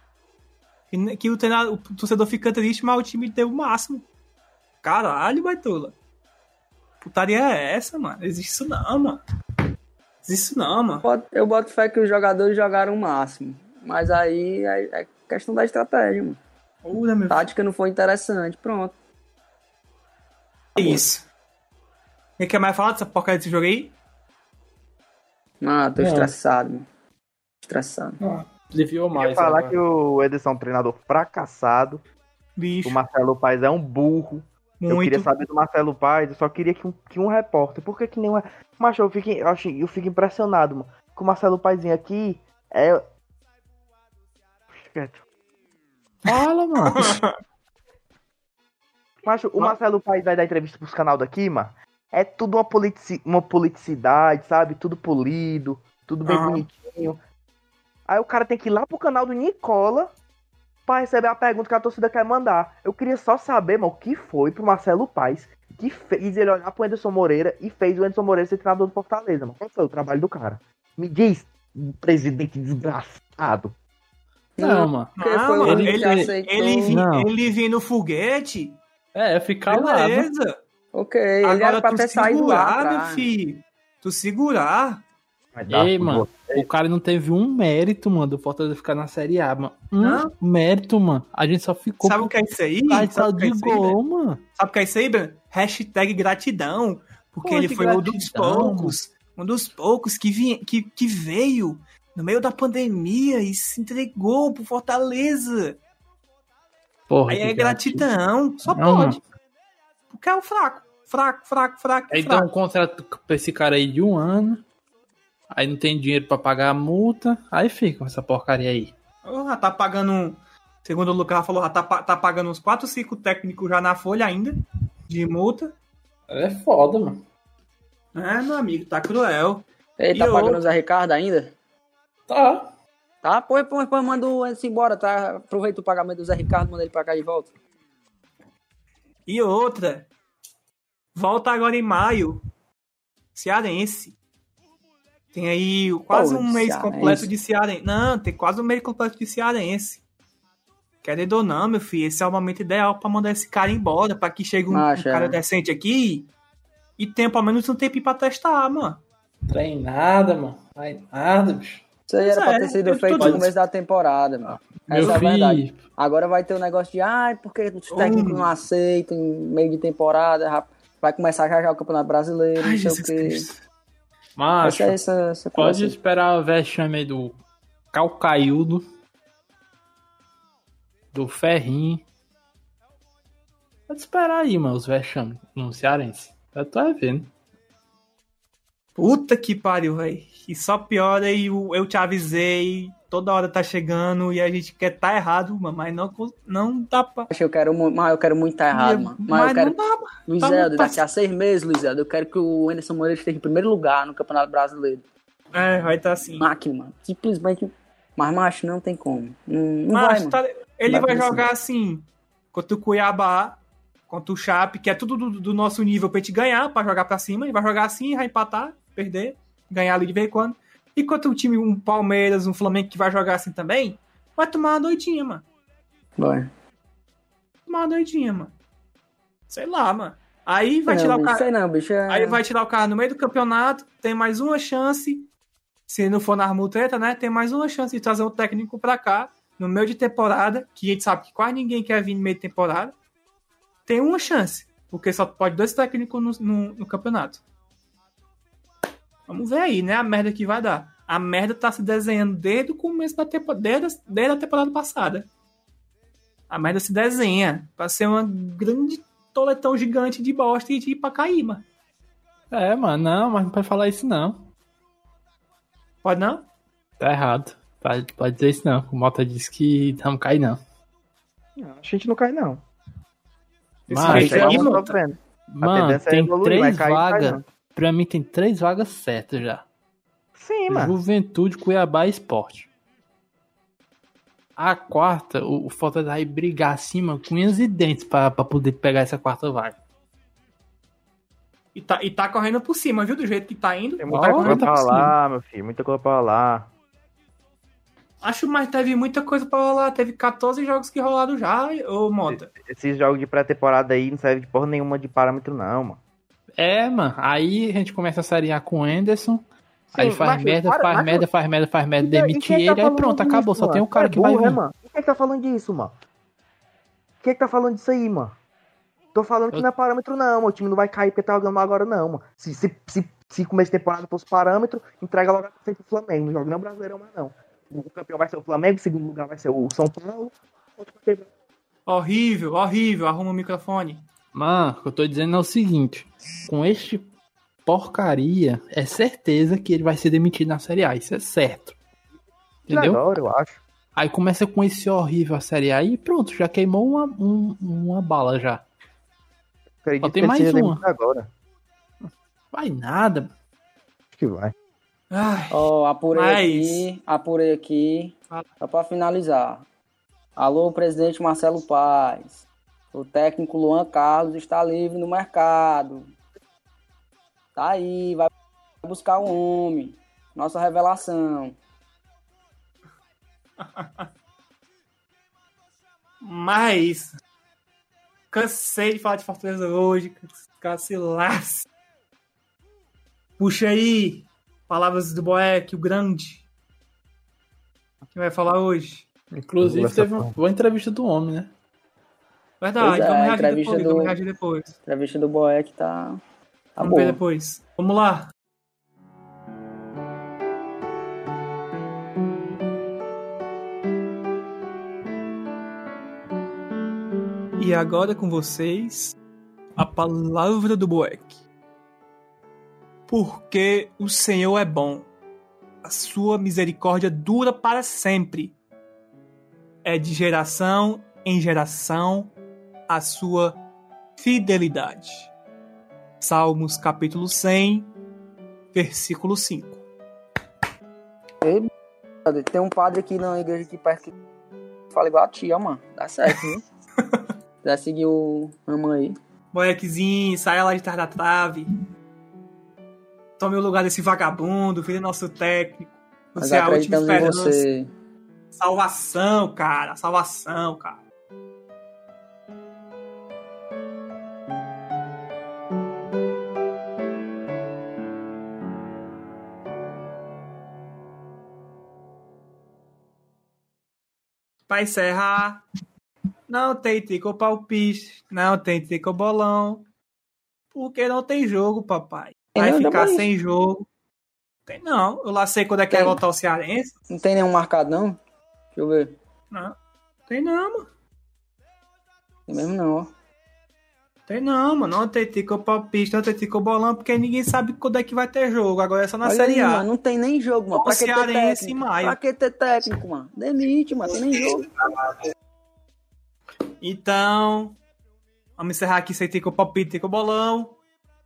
Que, que o, treinador, o torcedor fica triste, mas o time deu o máximo. Caralho, baitola. Putaria é essa, mano? Existe isso não, mano. Existe isso não, mano. Eu boto fé que os jogadores jogaram o máximo. Mas aí é, é questão da estratégia, mano. Ura, meu Tática não foi interessante. Pronto. filho. É isso. Quem quer mais falar dessa porcaria desse jogo aí? Ah, tô Não. estressado, mano. Estressado. Aliviou Eu mais. ia falar agora. que o Ederson é um treinador fracassado. Bicho, O Marcelo Paes é um burro. Eu muito. queria saber do Marcelo Paes, eu só queria que um, que um repórter. Por que que nem um. Mas eu fico, eu, acho, eu fico impressionado, mano. Que o Marcelo vem aqui é. Quieto. Fala, mano. Macho, o Marcelo Paes vai dar entrevista pros canal daqui, mano. É tudo uma, politici uma politicidade, sabe? Tudo polido, tudo bem bonitinho. Aí o cara tem que ir lá pro canal do Nicola pra receber a pergunta que a torcida quer mandar. Eu queria só saber, mano, o que foi pro Marcelo Paes que fez ele olhar pro Anderson Moreira e fez o Anderson Moreira ser treinador do Fortaleza, mano. Qual foi o trabalho do cara? Me diz, presidente desgraçado. Não, mano. Não, ele, ele, ele vinha no foguete. É, ficar lá. Beleza. Ok, ele era Agora pra tu ter saído lá atrás. filho. Tu segurar. Ei, mano, você. o cara não teve um mérito, mano, do Fortaleza ficar na Série A, mano. Um Não? mérito, mano. A gente só ficou Sabe o que é isso aí? o que é de gol, mano. Sabe o que é isso aí, Breno? Hashtag gratidão. Porque Pô, ele foi um dos gratidão, poucos. Um dos poucos que, vinha, que, que veio no meio da pandemia e se entregou pro Fortaleza. Porra, Aí é gratidão. Só Não, pode. Porque é o fraco. Fraco, fraco, fraco. Aí dá um contrato pra esse cara aí de um ano. Aí não tem dinheiro pra pagar a multa. Aí fica com essa porcaria aí. Oh, tá pagando. Segundo o Lucas falou, tá, tá pagando uns 4, 5 técnicos já na folha ainda. De multa. É foda, mano. É, meu amigo, tá cruel. Ele E tá pagando outro? o Zé Ricardo ainda? Tá. Tá, põe, põe, põe, manda o embora, tá? Aproveita o pagamento do Zé Ricardo, manda ele pra cá de volta. E outra. Volta agora em maio. Cearense. Tem aí quase Pô, um mês Cearense. completo de Cearense. Não, tem quase um mês completo de Cearense. Querendo ou não, meu filho, esse é o momento ideal pra mandar esse cara embora, pra que chegue um, um Macho, cara é. decente aqui e tenha pelo menos um tempinho pra testar, mano. Tem nada, mano. Vai nada, bicho. Isso aí era Pois pra é, ter sido eu feito tô no começo da temporada, mano. Meu Essa é a verdade. filho. Agora vai ter o negócio de, ai, porque os técnicos Hum. não aceitam em meio de temporada, vai começar já já o Campeonato Brasileiro, Ai, não sei Jesus o quê. Cristo. Macho, Essa, essa, essa pode esperar o vexame aí do Calcaiudo. Do Ferrinho. Pode esperar aí, mano, os vexames no Cearense. Eu tô vendo. Puta que pariu, velho. E só piora e o- eu te avisei. Toda hora tá chegando e a gente quer tá errado, mano, mas não, não dá pra. Acho que eu quero mas eu quero muito estar errado, mano. Mas, mas eu quero, não dá, mano. Luiz tá muito daqui a seis meses, Luiz Helder, eu quero que o Anderson Moreira esteja em primeiro lugar no Campeonato Brasileiro. É, vai tá assim. Máquina, mano. Simplesmente. Mas, macho, não tem como. Não, não Mas vai, mano. tá- ele Vai vai jogar assim contra o Cuiabá, contra o Chape, que é tudo do, do nosso nível pra gente ganhar, pra jogar pra cima. Ele vai jogar assim, vai empatar, perder, ganhar ali de vez em quando. E contra o time, um Palmeiras, um Flamengo que vai jogar assim também, vai tomar uma doidinha, mano. Vai. Tomar uma doidinha, mano. Sei lá, mano. Aí vai Sei tirar não, o cara. sei não, bicho. é- Aí vai tirar o cara no meio do campeonato, tem mais uma chance. se não for na multreta, né? Tem mais uma chance de trazer um técnico pra cá, no meio de temporada, que a gente sabe que quase ninguém quer vir no meio de temporada. Tem uma chance, porque só pode dois técnicos no, no, no campeonato. Vamos ver aí, né? A merda que vai dar. A merda tá se desenhando desde o começo da temporada, desde, desde a temporada passada. A merda se desenha pra ser uma grande toletão gigante de bosta e de Pacaíba. É, mano, não, mas não pode falar isso não. Pode não? Tá errado. Pode, pode dizer isso não. O Mota disse que não cai não. Não, a gente não cai, não. Mas aí vamos mano, sofrendo. Mano, tendência é tem evoluir, três vai cair, vai vagas. Pra mim tem três vagas certas já. Sim, mano. Juventude, Cuiabá e Esporte. A quarta, o, o Fortaleza vai brigar acima com unhas e dentes pra, pra poder pegar essa quarta vaga. E tá, e tá correndo por cima, viu? Do jeito que tá indo. Tem tá muita coisa correndo pra rolar, meu filho. Muita coisa pra rolar. Acho, mas teve muita coisa pra rolar. Teve 14 jogos que rolaram já, ô Mota. Esses jogos de pré-temporada aí não serve de porra nenhuma de parâmetro, não, mano. É, mano. Aí a gente começa a seriar com o Anderson. aí Sim, faz macho, merda, para- faz macho, merda, faz merda, faz merda, E e demite quem tá ele, aí pronto, disso, acabou. Só mano? tem um cara É que vai burro, é, vir. mano? E quem tá falando disso, mano? Quem que tá falando disso aí, mano? Tô falando que Eu- não é parâmetro, não, mano. O time não vai cair porque tá jogando mal agora, não, mano. Se, se, se, se começo de temporada fosse parâmetro, entrega logo a frente pro Flamengo. Não joga nem o Brasileirão mais, não. O campeão vai ser o Flamengo, o segundo lugar vai ser o São Paulo. vai Horrível, horrível. Arruma o microfone. Mano, o que eu tô dizendo é o seguinte: com este porcaria, é certeza que ele vai ser demitido na Série A. Isso é certo. Entendeu? Agora, eu acho. Aí começa com esse horrível a Série A e pronto, já queimou uma, um- uma bala já. Acredito Só tem mais uma. Agora. Vai nada. Acho que vai. Ai, Ó, apurei Mas- aqui, apurei aqui. Só pra finalizar. Alô, presidente Marcelo Paz. O técnico Luan Carlos está livre no mercado. Tá aí, vai buscar o homem. Nossa revelação. mas. Cansei de falar de Fortaleza hoje. Cara, se lasque. Puxa aí. Palavras do Boeck, o grande. Quem vai falar hoje? Inclusive, teve uma boa entrevista do homem, né? Verdade, é, vamos a reagir depois. do- Vamos reagir depois. A entrevista do Boeck tá. Tá vamos ver boa. depois. Vamos lá. E agora com vocês, a palavra do Boeck. Porque o Senhor é bom. A sua misericórdia dura para sempre. É de geração em geração a sua fidelidade. Salmos capítulo 100, versículo 5. Tem um padre aqui na igreja aqui perto que fala igual a tia, mano. Dá certo, viu? Já seguiu o Rama aí. Boeckzinho, saia lá de trás da trave. Tome o lugar desse vagabundo, vire nosso técnico. Você é a última esperança. Salvação, cara. Salvação, cara. Pra encerrar, não tem tico palpite, não tem tico bolão, porque não tem jogo, papai. Vai não, ficar sem jogo. Tem não. Eu lá sei quando é que vai voltar o Cearense. Não tem nenhum marcado, não? Deixa eu ver. Não. Tem não, mano. Tem mesmo não, ó. Tem não, mano. Não tem tico palpite, não tem tico bolão, porque ninguém sabe quando é que vai ter jogo. Agora é só na Olha Série aí, A. mano, não tem nem jogo, mano. O Pra que ter técnico? em maio. Pra que ter técnico, mano? Demite, mano. Tem nem jogo. Então, vamos encerrar aqui sem tico palpite, tico bolão.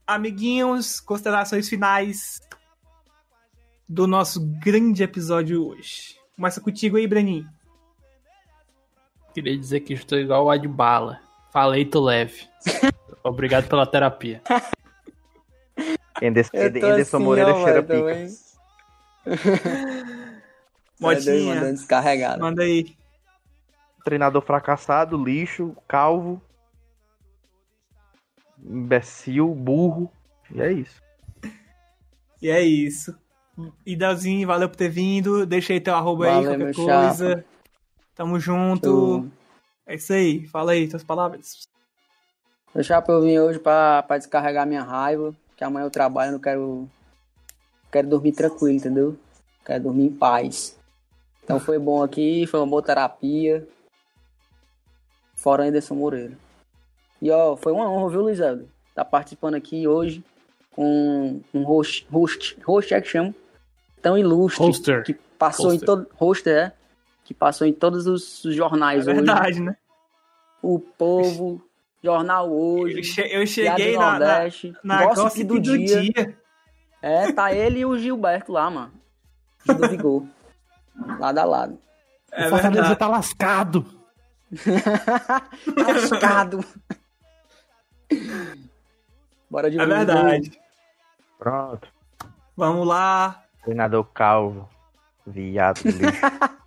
Amiguinhos, considerações finais do nosso grande episódio hoje. Começa contigo aí, Breninho. Queria dizer que estou igual o Adbala. Falei, tu leve. Obrigado pela terapia. Enderson assim, Moreira ó, cheira pica. Modinha. Mandando descarregado. Manda aí. Treinador fracassado, lixo, calvo, imbecil, burro. E é isso. E é isso. Idelzinho, valeu por ter vindo. Deixa aí teu arroba aí, Valeu, qualquer meu coisa. chapa. Tamo junto. É isso aí. Fala aí, tuas palavras. eu chapa, eu vim hoje pra, pra descarregar minha raiva, que amanhã eu trabalho, não quero. Quero dormir tranquilo, entendeu? Quero dormir em paz. Então foi bom aqui, foi uma boa terapia. Fora Anderson Moreira. E ó, foi uma honra, viu, Luiz Helder? Tá participando aqui hoje com um host, host, host é que chama? Tão ilustre. Hoster. Que passou Hoster. em todo. Hoster, é? Que passou em todos os, os É jornais hoje. verdade, né? O Povo, Jornal Eu, Hoje, che- eu cheguei do na, na, Nordeste, na Gossip gossip do, do, dia. dia. É, tá ele e o Gilberto lá, mano. Gil do Vigor. lado a lado. É o Fortaleza tá lascado. Lascado. Bora de É verdade. Pronto. Vamos lá. Treinador calvo. Viado lixo.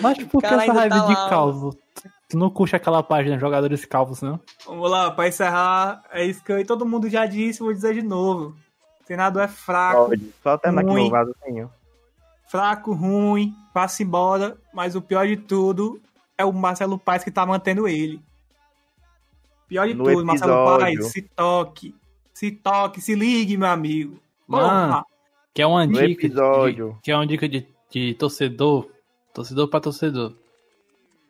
Mas por que essa raiva tá de lá. calvo? Tu não curte aquela página Jogadores Calvos, não? Vamos lá, pra encerrar. É isso que eu, todo mundo já disse, vou dizer de novo. O treinador é fraco, Pode. Só vasozinho. fraco, ruim, passa embora. Mas o pior de tudo é o Marcelo Paes que tá mantendo ele. Pior de No tudo, Marcelo episódio. Paes, se toque. Se toque, se ligue, meu amigo. Mano, Porra. Que é uma No dica. episódio. De, que é uma dica de, de torcedor. Torcedor pra torcedor.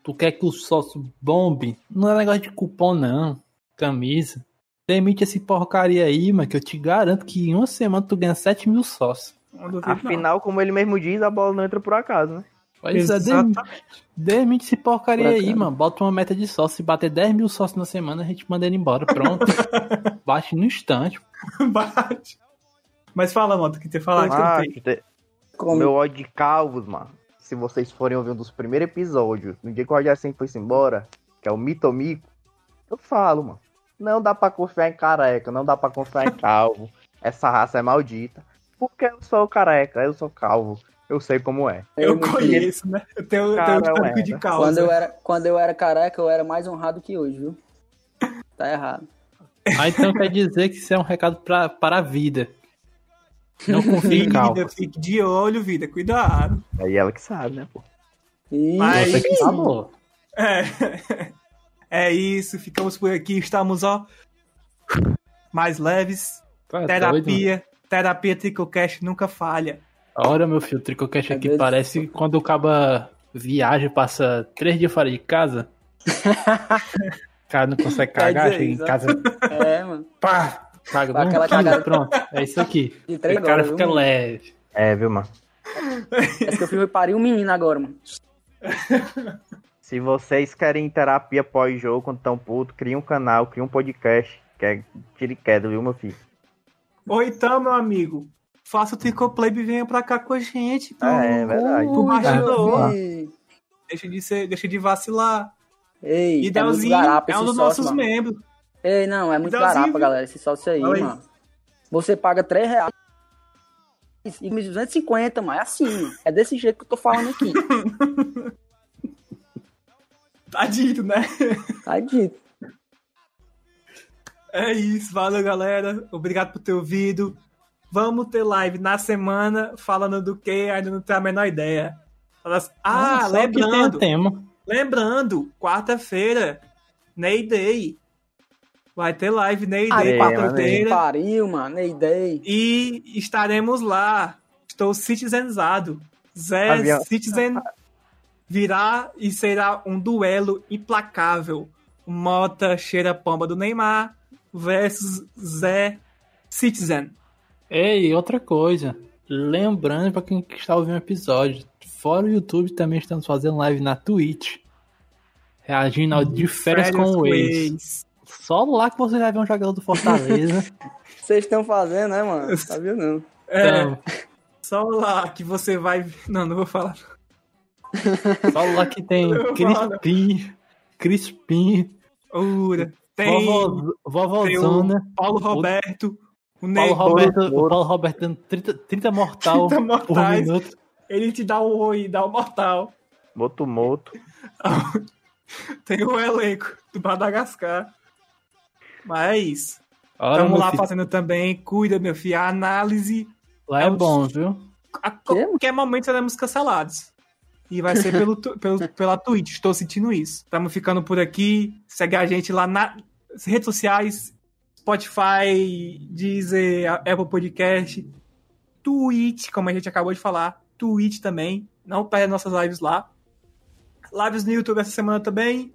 Tu quer que o sócio bombe? Não é negócio de cupom, não. Camisa. Demite esse porcaria aí, mano, que eu te garanto que em uma semana tu ganha 7 mil sócios. Não. Afinal, como ele mesmo diz, a bola não entra por acaso, né? Pois é, demite, Exatamente. demite esse porcaria Por aí, mano. Bota uma meta de sócio. Se bater 10 mil sócios na semana, a gente manda ele embora. Pronto. Bate no instante. Bate. Mas fala, mano, o que você falar que eu Ah, tenho. te- meu ódio de calvos, mano. Se vocês forem ouvir um dos primeiros episódios, no dia que o Roger Sen foi embora, que é o Mitomico, eu falo, mano. Não dá pra confiar em careca, não dá pra confiar em calvo. Essa raça é maldita. Porque eu sou careca, eu sou calvo. Eu sei como é. Eu me- conheço, né? Eu tenho, eu tenho Cara, um histórico é, de né? causa. Quando eu, era, quando eu era careca, eu era mais honrado que hoje, viu? Tá errado. Aí então quer dizer que isso é um recado pra, para a vida. Não confie em. Vida, fique de olho, vida, cuidado. Aí ela que sabe, né, pô? E... Mas- Você que falou. É. É isso, ficamos por aqui, estamos, ó, mais leves. Tá doido, mano. terapia, terapia Tricocast nunca falha. Olha, meu filho, o Tricocast É aqui parece quando o caba viaja passa três dias fora de casa. o cara não consegue cagar, dizer chega em casa, É, mano. pá, caga Dá num aquela cagada. pronto, é isso aqui. De O cara fica viu? leve. É, viu, mano? Parece que eu fui parir um menino agora, mano. Se vocês querem terapia pós-jogo quando tão puto, cria um canal, cria um podcast, que é tiro e queda, viu, meu filho? Ou então, meu amigo, faça o Tricoplay e venha pra cá com a gente. pô. É, é verdade. Pro bastidor. Deixa de, ser, deixa de vacilar. Ei, E é Delzinho é um dos sócio, nossos mano. membros. Ei, não, é muito Delzinho, garapa, viu? galera, esse sócio aí, mano. Você paga 3 reais e 250, mano. É assim, mano. É desse jeito que eu tô falando aqui. Tá dito, né? Tá dito. É isso, valeu galera. Obrigado por ter ouvido. Vamos ter live na semana falando do que ainda não tenho a menor ideia. Fala assim- Ah, tem o lembrando, tema. lembrando, quarta-feira, Ney Day. Vai ter live Ney Aí, Day, quarta-feira. pariu, mano. Ei, dei. E estaremos lá. Estou citizenizado. Zé Avião. Citizen virá e será um duelo implacável. Mota cheira pomba do Neymar versus Zé Citizen. Ei, outra coisa. Lembrando pra quem está ouvindo o episódio, fora o YouTube também estamos fazendo live na Twitch. Reagindo ao de férias, com o ex. ex. Só lá que você vai ver um jogador do Fortaleza. Vocês estão fazendo, né, mano? Tá vendo, não? É, Então, só lá que você vai. Não, não vou falar. só lá que tem Eu Crispim, Crispim, Ura. Tem, o vovózona, Paulo Roberto. O Paulo Ney. Roberto, o Paulo Roberto dando 30, 30 mortal 30 por mortais. minuto. Ele te dá o oi, dá o mortal. Moto Moto. Tem o elenco do Madagascar. Mas é Estamos lá filho, fazendo também. Cuida, meu filho. A análise lá é é bom, viu? A qualquer momento seremos cancelados. E vai ser pelo, pelo, pela Twitch, estou sentindo isso. Estamos ficando por aqui. Segue a gente lá nas redes sociais: Spotify, Deezer, Apple Podcast, Twitch, como a gente acabou de falar. Twitch também. Não perde nossas lives lá. Lives no YouTube essa semana também.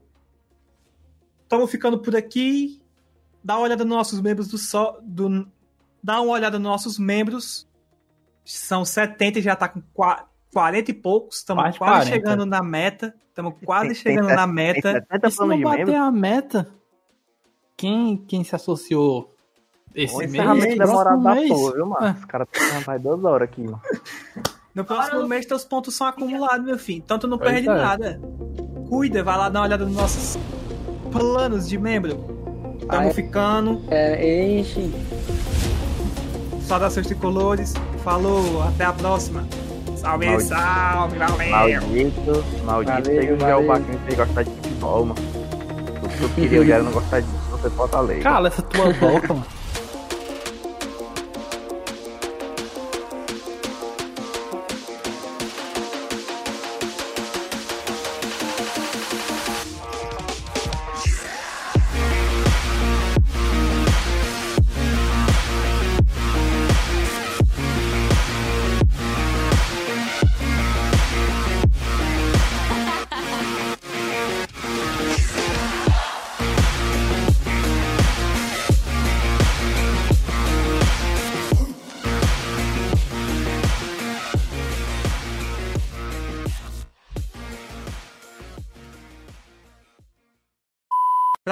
Estamos ficando por aqui. Dá uma olhada nos nossos membros do só. Do, dá uma olhada nos nossos membros. São 70 e já tá com qua- 40 e poucos. Estamos Quase quase 40. chegando na meta. Estamos quase chegando na meta. 70 E se não bater a meta, quem, quem se associou esse mês? próximo demorado da mês? porra, viu, mano? É. Os caras estão mais duas horas aqui, mano. No próximo mês, teus pontos são acumulados, meu filho. Então tu não Pois perde é. nada. Cuida, vai lá dar uma olhada nos nossos planos de membro. Ah, é? ficando. É, enche. Saudações tricolores. Falou, até a próxima. Salve, Maldito. salve, valeu. Maldito, maldito. Valeu, tem que jogar o valeu. Baquinho sem gostar de futebol, mano. Tudo que eu queria eu não gostar disso, você bota a lei. Cala essa tua boca, mano.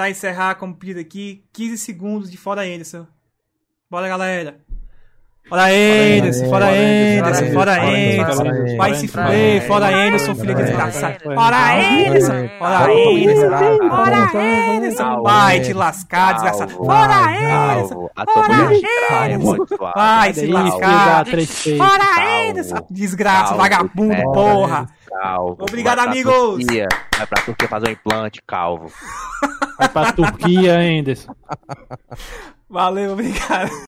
Pra encerrar, como pedido aqui, 15 segundos de fora Anderson. Bora, galera. Fora Anderson, fora Anderson, fora Anderson. Vai se fuder, fora Anderson, filho de desgraçado. Fora Anderson, fora Anderson, fora Anderson. Vai te lascar, desgraçado. Fora Anderson, Fora suave. vai se lascar. Fora. Anderson, desgraça, vagabundo, porra. Calvo. Obrigado, amigos. Turquia, Vai pra Turquia fazer um implante, calvo. Vai pra Turquia, Anderson. Valeu, obrigado.